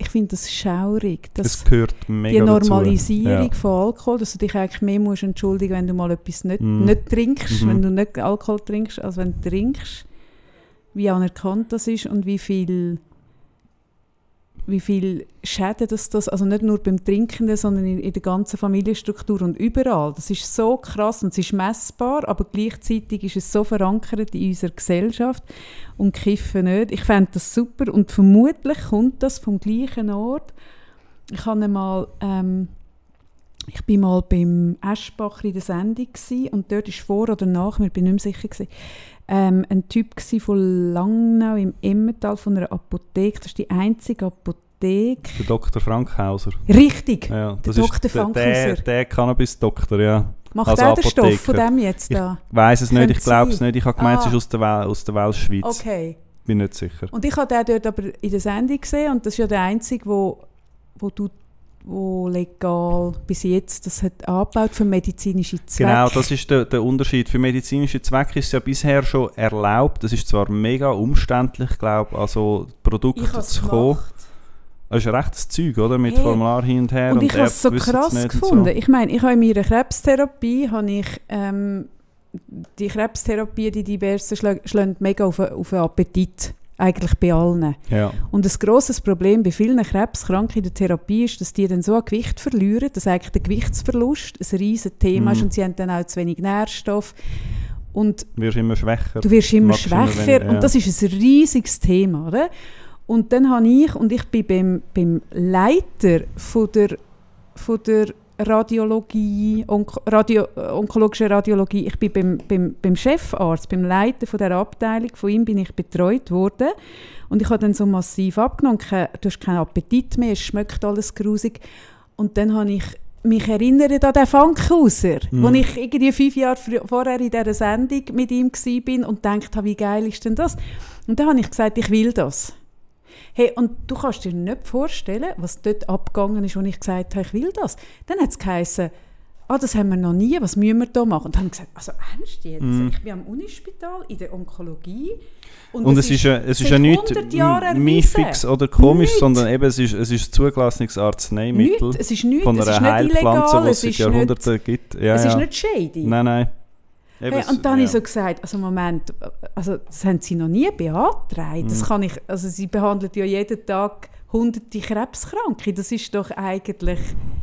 ich finde das schaurig. Das, gehört mega die. Normalisierung Ja. von Alkohol, dass du dich eigentlich mehr musst entschuldigen, wenn du mal etwas nicht, Mhm. nicht trinkst, Mhm. wenn du nicht Alkohol trinkst, als wenn du trinkst, wie anerkannt das ist und wie viel wie viel Schäden das, das also nicht nur beim Trinkenden, sondern in, in der ganzen Familienstruktur und überall. Das ist so krass und es ist messbar, aber gleichzeitig ist es so verankert in unserer Gesellschaft und Kiffen nicht. Ich fände das super und vermutlich kommt das vom gleichen Ort. Ich habe einmal, ähm, ich bin mal beim Eschbacher in der Sendung gewesen, und dort ist vor oder nach, mir bin nicht mehr sicher gewesen, ähm, ein Typ von Langnau im Emmental von einer Apotheke. Das ist die einzige Apotheke. Der Dr. Frankhauser. Richtig. Ja, Der Dr. ist der, der, Frankhauser. der Cannabis-Doktor, ja. Macht als er den Stoff von dem jetzt da? weiß es nicht, ich glaube es nicht. Ich habe gemeint, es Ah. ist aus der, Wel aus der Weltschweiz. Okay. Bin nicht sicher. Und ich habe den dort aber in der Sendung gesehen und das ist ja der einzige, wo, wo du wo legal bis jetzt das hat angebaut für medizinische Zwecke. Genau, das ist der, der Unterschied. Für medizinische Zwecke ist es ja bisher schon erlaubt. Das ist zwar mega umständlich, glaube also Produkte zu kommen. Das ist ein rechtes Zeug, oder? Mit Hey. Formular hin und her. Und ich habe es so krass gefunden. Ich meine, ich habe in meiner Krebstherapie habe ich, ähm, die Krebstherapie, die diversen, schlä schlagen mega auf, auf den Appetit. Eigentlich bei allen. Ja. Und ein grosses Problem bei vielen Krebskranken in der Therapie ist, dass die dann so an Gewicht verlieren, dass eigentlich der Gewichtsverlust ein riesiges Thema Mhm. ist und sie haben dann auch zu wenig Nährstoff. Und Du wirst immer schwächer. Du wirst immer schwächer weniger, ja. und das ist ein riesiges Thema, oder? Und dann habe ich, und ich bin beim, beim Leiter von der, von der Radiologie, Onko, Radio, äh, onkologischen Radiologie, ich bin beim, beim, beim Chefarzt, beim Leiter von der Abteilung, von ihm bin ich betreut worden und ich habe dann so massiv abgenommen, du hast keinen Appetit mehr, es schmeckt alles grusig und dann habe ich mich erinnert an den Funkhauser, Mhm. wo ich irgendwie fünf Jahre vorher in dieser Sendung mit ihm bin und gedacht habe, wie geil ist denn das? Und dann habe ich gesagt, ich will das. Hey, und du kannst dir nicht vorstellen, was dort abgegangen ist, als ich gesagt habe, ich will das. Dann hat es geheißen, ah, das haben wir noch nie, was müssen wir da machen? Und dann habe ich gesagt, also ernst jetzt? Mhm. Ich bin am Unispital in der Onkologie Und es ist, ja- es ist ja nicht 100 Jahren m- erwiesen. fix oder komisch, Nichts. sondern eben es ist, es ist ein zugelassenes Arzneimittel es ist nichts, von es einer ist nicht Heilpflanze, die es es seit ist Jahrhunderten nicht, gibt. Ja, es ja. ist nicht shady. Nein, nein. Eben, Hey, und dann habe ja. ich so gesagt, also Moment, also das haben sie noch nie beantragt. Mhm. Das kann ich, also sie behandeln ja jeden Tag hunderte Krebskranke. Das ist doch eigentlich,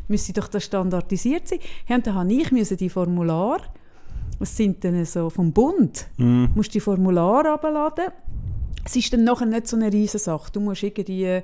müsste doch das standardisiert sein. Ja, und dann habe ich müssen die Formular, das sind dann so vom Bund, Mhm. musst die Formular abladen. Es ist dann nachher nicht so eine riesige Sache. Du musst irgendwie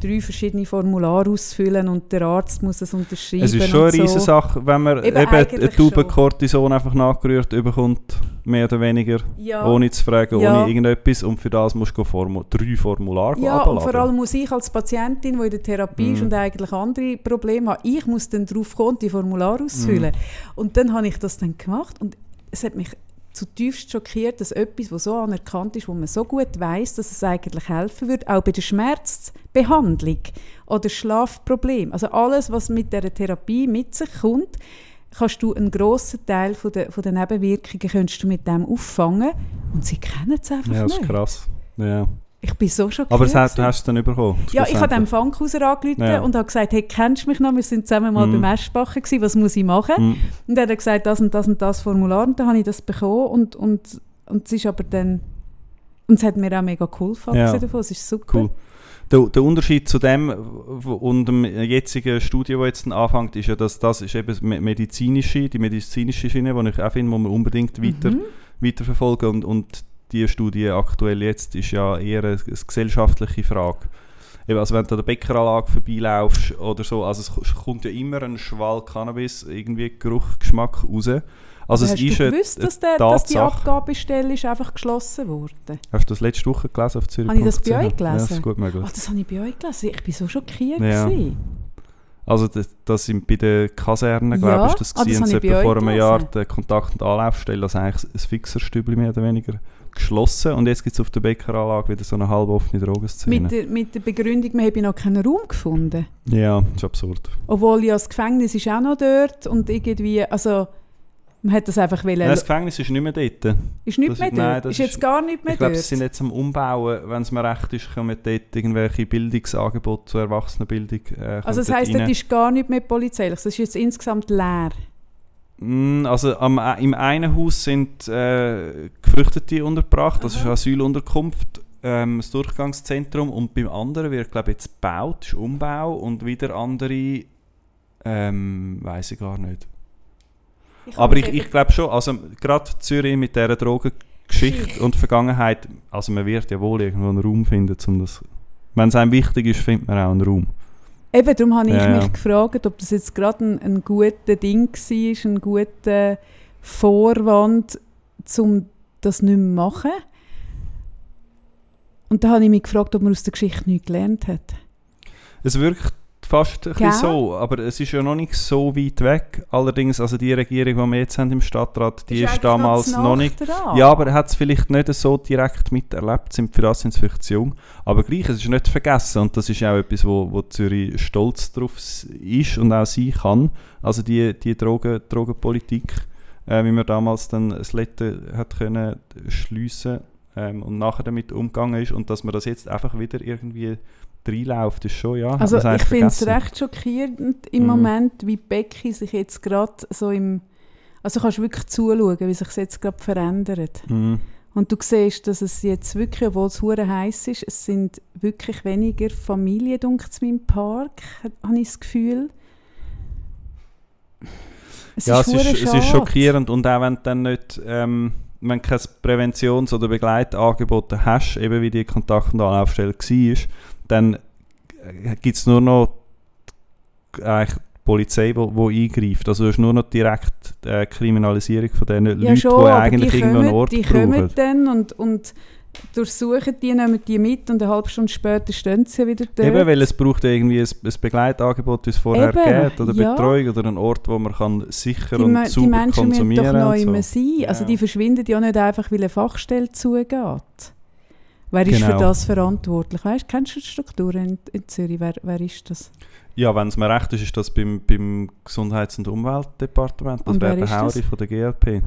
drei verschiedene Formulare ausfüllen und der Arzt muss es unterschreiben. Es ist schon eine so. riesige Sache, wenn man Eben eben, eine Tube. Cortison einfach nachgerührt bekommt, mehr oder weniger, Ja. ohne zu fragen, Ja. ohne irgendetwas. Und für das musst du Formu drei Formulare Ja, abladen. und vor allem muss ich als Patientin, die in der Therapie ist Mhm. und eigentlich andere Probleme hat, ich muss dann drauf kommen, die Formulare ausfüllen. Und dann habe ich das dann gemacht und es hat mich zutiefst schockiert, dass etwas, was so anerkannt ist, wo man so gut weiß, dass es eigentlich helfen würde, auch bei der Schmerzbehandlung oder Schlafproblem, also alles, was mit der Therapie mit sich kommt, kannst du einen grossen Teil von der, von der Nebenwirkungen kannst du mit dem auffangen und sie kennen es einfach Ja, das ist nicht. krass. Ja. Ich bin so schockiert. Aber hat, du hast es dann bekommen. Ja, ich habe dem schlussendlich. Funkhaus angerufen Ja. und habe gesagt, hey, kennst du mich noch? Wir sind zusammen mal Mhm. beim Eschbacher gewesen, was muss ich machen? Mhm. Und er hat gesagt, das und das und das Formular und dann habe ich das bekommen und, und, und es ist aber dann, und es hat mir auch mega geholfen, Ja. davon, es ist super. Cool. Der, der Unterschied zu dem und dem jetzigen Studium, das jetzt anfängt, ist ja, dass das ist eben me- medizinische, die medizinische Schiene, die ich auch finde, muss man unbedingt weiter, Mhm. weiterverfolgen und, und die Studie aktuell jetzt ist ja eher eine, eine gesellschaftliche Frage. Eben, also wenn du an der Bäckeranlage vorbeilaufst oder so, also es kommt ja immer ein Schwall Cannabis, irgendwie Geruch, Geschmack raus. Also hast es ist du gewusst, dass, der, dass die. Abgabestelle ist einfach geschlossen wurde? Hast du das letzte Woche gelesen auf Zürich? Habe ich das bei euch Ja, das gelesen? ist gut möglich. Ach, das habe ich bei euch gelesen. Ich war so schockiert. Ja. gewesen. Also das, das sind bei den Kasernen, Ja, glaube ich, ist das ah, das ich vor einem gelesen. Jahr die Kontakt- und Anlaufstelle, also eigentlich ein Fixerstübli mehr oder weniger, geschlossen und jetzt gibt es auf der Bäckeranlage wieder so eine halboffene Drogenszene. Mit, der, mit der Begründung, wir haben noch keinen Raum gefunden. ja, das ist absurd. Obwohl ja das Gefängnis ist auch noch dort und irgendwie, also man hat das einfach wollen. Nein, das Gefängnis ist nicht mehr dort. ist nicht das mehr ist- dort? nein, das ist jetzt gar nicht mehr Ich glaube, dort? sie sind jetzt am Umbauen, wenn es mir recht ist, kommen dort irgendwelche Bildungsangebote zur Erwachsenenbildung. Äh, also das heisst, rein. dort ist gar nicht mehr polizeilich. Das ist jetzt insgesamt leer. Mm, Also am, äh, im einen Haus sind äh, Geflüchtete untergebracht, das ist Aha. eine Asylunterkunft, ähm, das Durchgangszentrum und beim anderen wird glaube ich jetzt gebaut, ist Umbau und wieder andere, ähm, weiß ich gar nicht. Aber ich, ich glaube schon, also gerade Zürich mit dieser Drogengeschichte Geschichte. und Vergangenheit, also man wird ja wohl irgendwo einen Raum finden, um das, wenn es einem wichtig ist, findet man auch einen Raum. Eben, darum habe ich Ja, mich ja. gefragt, ob das jetzt gerade ein, ein guter Ding war, ein guter Vorwand, um das nicht mehr zu machen. Und da habe ich mich gefragt, ob man aus der Geschichte nichts gelernt hat. Es wirkt fast ein bisschen so, aber es ist ja noch nicht so weit weg. Allerdings, also die Regierung, die wir jetzt haben im Stadtrat, die ist, eigentlich damals noch nah nicht... dran. Ja, aber er hat es vielleicht nicht so direkt miterlebt, sind, für das sind sie vielleicht zu jung. Aber gleich, es ist nicht vergessen und das ist auch etwas, wo, wo Zürich stolz drauf ist und auch sein kann. Also die, die Drogen, Drogenpolitik, äh, wie man damals dann das Letten hat können schliessen ähm, und nachher damit umgegangen ist und dass man das jetzt einfach wieder irgendwie reinläuft, ist schon, ja. Also ich finde es recht schockierend im Mhm. Moment, wie Becky sich jetzt gerade so im Also kannst du wirklich zuschauen, wie sich das jetzt gerade verändert. Mhm. Und du siehst, dass es jetzt wirklich, obwohl es hure heiß ist, es sind wirklich weniger Familien, dunkt im Park, habe ich das Gefühl. Es ja, ist es, ist, es ist schockierend und auch wenn du dann nicht, ähm, wenn du kein Präventions- oder Begleitangebot hast, eben wie die Kontakt- und Anlaufstelle war, dann äh, gibt es nur noch eigentlich Polizei, die eingreift. Also du hast nur noch direkt äh, Kriminalisierung von den ja, Leuten, schon, die eigentlich die irgendwo einen Ort die brauchen. Die kommen dann und, und durchsuchen die, nehmen die mit und eine halbe Stunde später stehen sie wieder dort. Eben, weil es braucht irgendwie ein, ein Begleitangebot, wie es vorher Eben, gibt, oder ja. Betreuung oder einen Ort, wo man kann sicher die, und sauber Die Menschen müssen doch neu so. sein. Ja. Also die verschwinden ja nicht einfach, weil eine Fachstelle zugeht. Wer ist Genau. für das verantwortlich? Weißt, kennst du die Struktur in, in Zürich? Wer, wer ist das? Ja, wenn es mir recht ist, ist das beim, beim Gesundheits- und Umweltdepartement. Das Und wäre der Hauri von der GLP.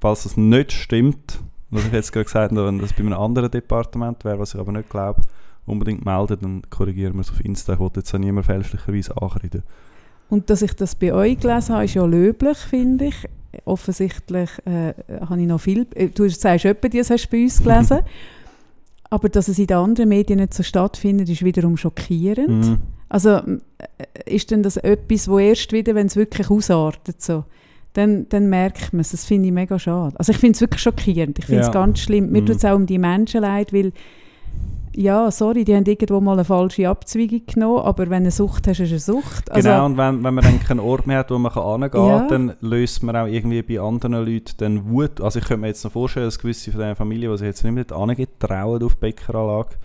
Falls das nicht stimmt, was ich jetzt gerade gesagt habe, wenn das bei einem anderen Departement wäre, was ich aber nicht glaube, unbedingt melden, dann korrigieren wir es auf Insta. Ich wollte jetzt auch niemand fälschlicherweise ankreiden. Und dass ich das bei euch gelesen habe, ist ja löblich, finde ich. Offensichtlich äh, habe ich noch viel... äh, Du sagst etwa, das hast du bei uns gelesen. Aber dass es in den anderen Medien nicht so stattfindet, ist wiederum schockierend. Mhm. Also äh, ist denn das etwas, wo erst wieder, wenn es wirklich ausartet, so, dann, dann merkt man es. Das finde ich mega schade. Also ich finde es wirklich schockierend. Ich finde es Ja. ganz schlimm. Mir Mhm. tut es auch um die Menschen leid, weil ja, sorry, die haben irgendwo mal eine falsche Abzweigung genommen, aber wenn du eine Sucht hast, ist es eine Sucht. Also, genau, und wenn, wenn man dann keinen Ort mehr hat, wo man hingehen kann, Ja. dann löst man auch irgendwie bei anderen Leuten dann Wut. Also ich könnte mir jetzt noch vorstellen, dass gewisse von diesen Familien, die sich jetzt nicht mehr hingehen trauen auf die Bäckeranlage,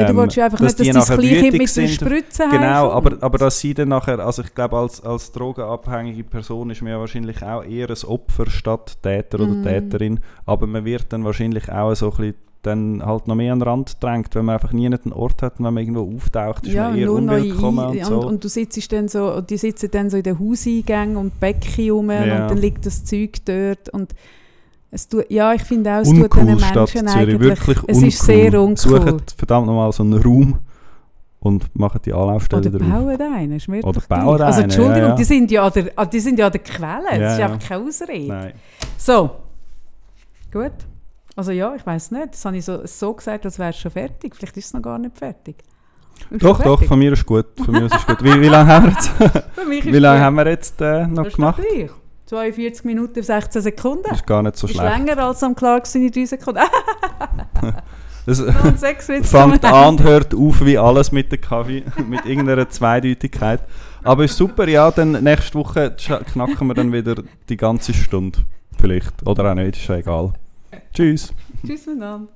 ja, du willst ja einfach dass nicht, die dass das Gleiche mit sind. Spritze Genau, aber, aber dass sie dann nachher, also ich glaube, als, als drogenabhängige Person ist man ja wahrscheinlich auch eher ein Opfer statt Täter oder Mm. Täterin, aber man wird dann wahrscheinlich auch so ein bisschen dann halt noch mehr an den Rand gedrängt, wenn man einfach nie einen Ort hat und wenn man irgendwo auftaucht, ist ja, man eher unwillkommen und so. und, und du sitzt dann so, die sitzen dann so in den Hauseingängen und Becken rum Ja. und dann liegt das Zeug dort und es tut, ja, ich finde auch, es tut uncool diesen Stadt Menschen Zürich, eigentlich, wirklich es uncool. ist sehr uncool. Sucht verdammt nochmal so einen Raum und machen die Anlaufstelle Oder drauf. bauen einen, ist mir Oder bauen Also einen, Entschuldigung, ja, ja. Die, sind ja an der, ah, die sind ja an der Quelle, das Ja, ist ja. einfach keine Ausrede. Nein. So, gut. Also ja, ich weiß nicht, das habe ich so, so gesagt, als wäre es schon fertig. Vielleicht ist es noch gar nicht fertig. Ist Doch, doch, von mir ist gut. Von mir ist es gut. Wie, wie lange haben wir jetzt, ist wie lange gut. haben wir jetzt äh, noch Das ist gemacht? gleich. 42 Minuten 16 Sekunden. Ist gar nicht so ist schlecht. länger als am Clark seine 3 Sekunden. Das Und 6 Witze fängt an und hört auf wie alles mit dem Kaffee, mit irgendeiner Zweideutigkeit. Aber ist super, ja, dann nächste Woche knacken wir dann wieder die ganze Stunde. Vielleicht. Oder auch nicht, ist ja egal. Tschüss. Tschüss miteinander.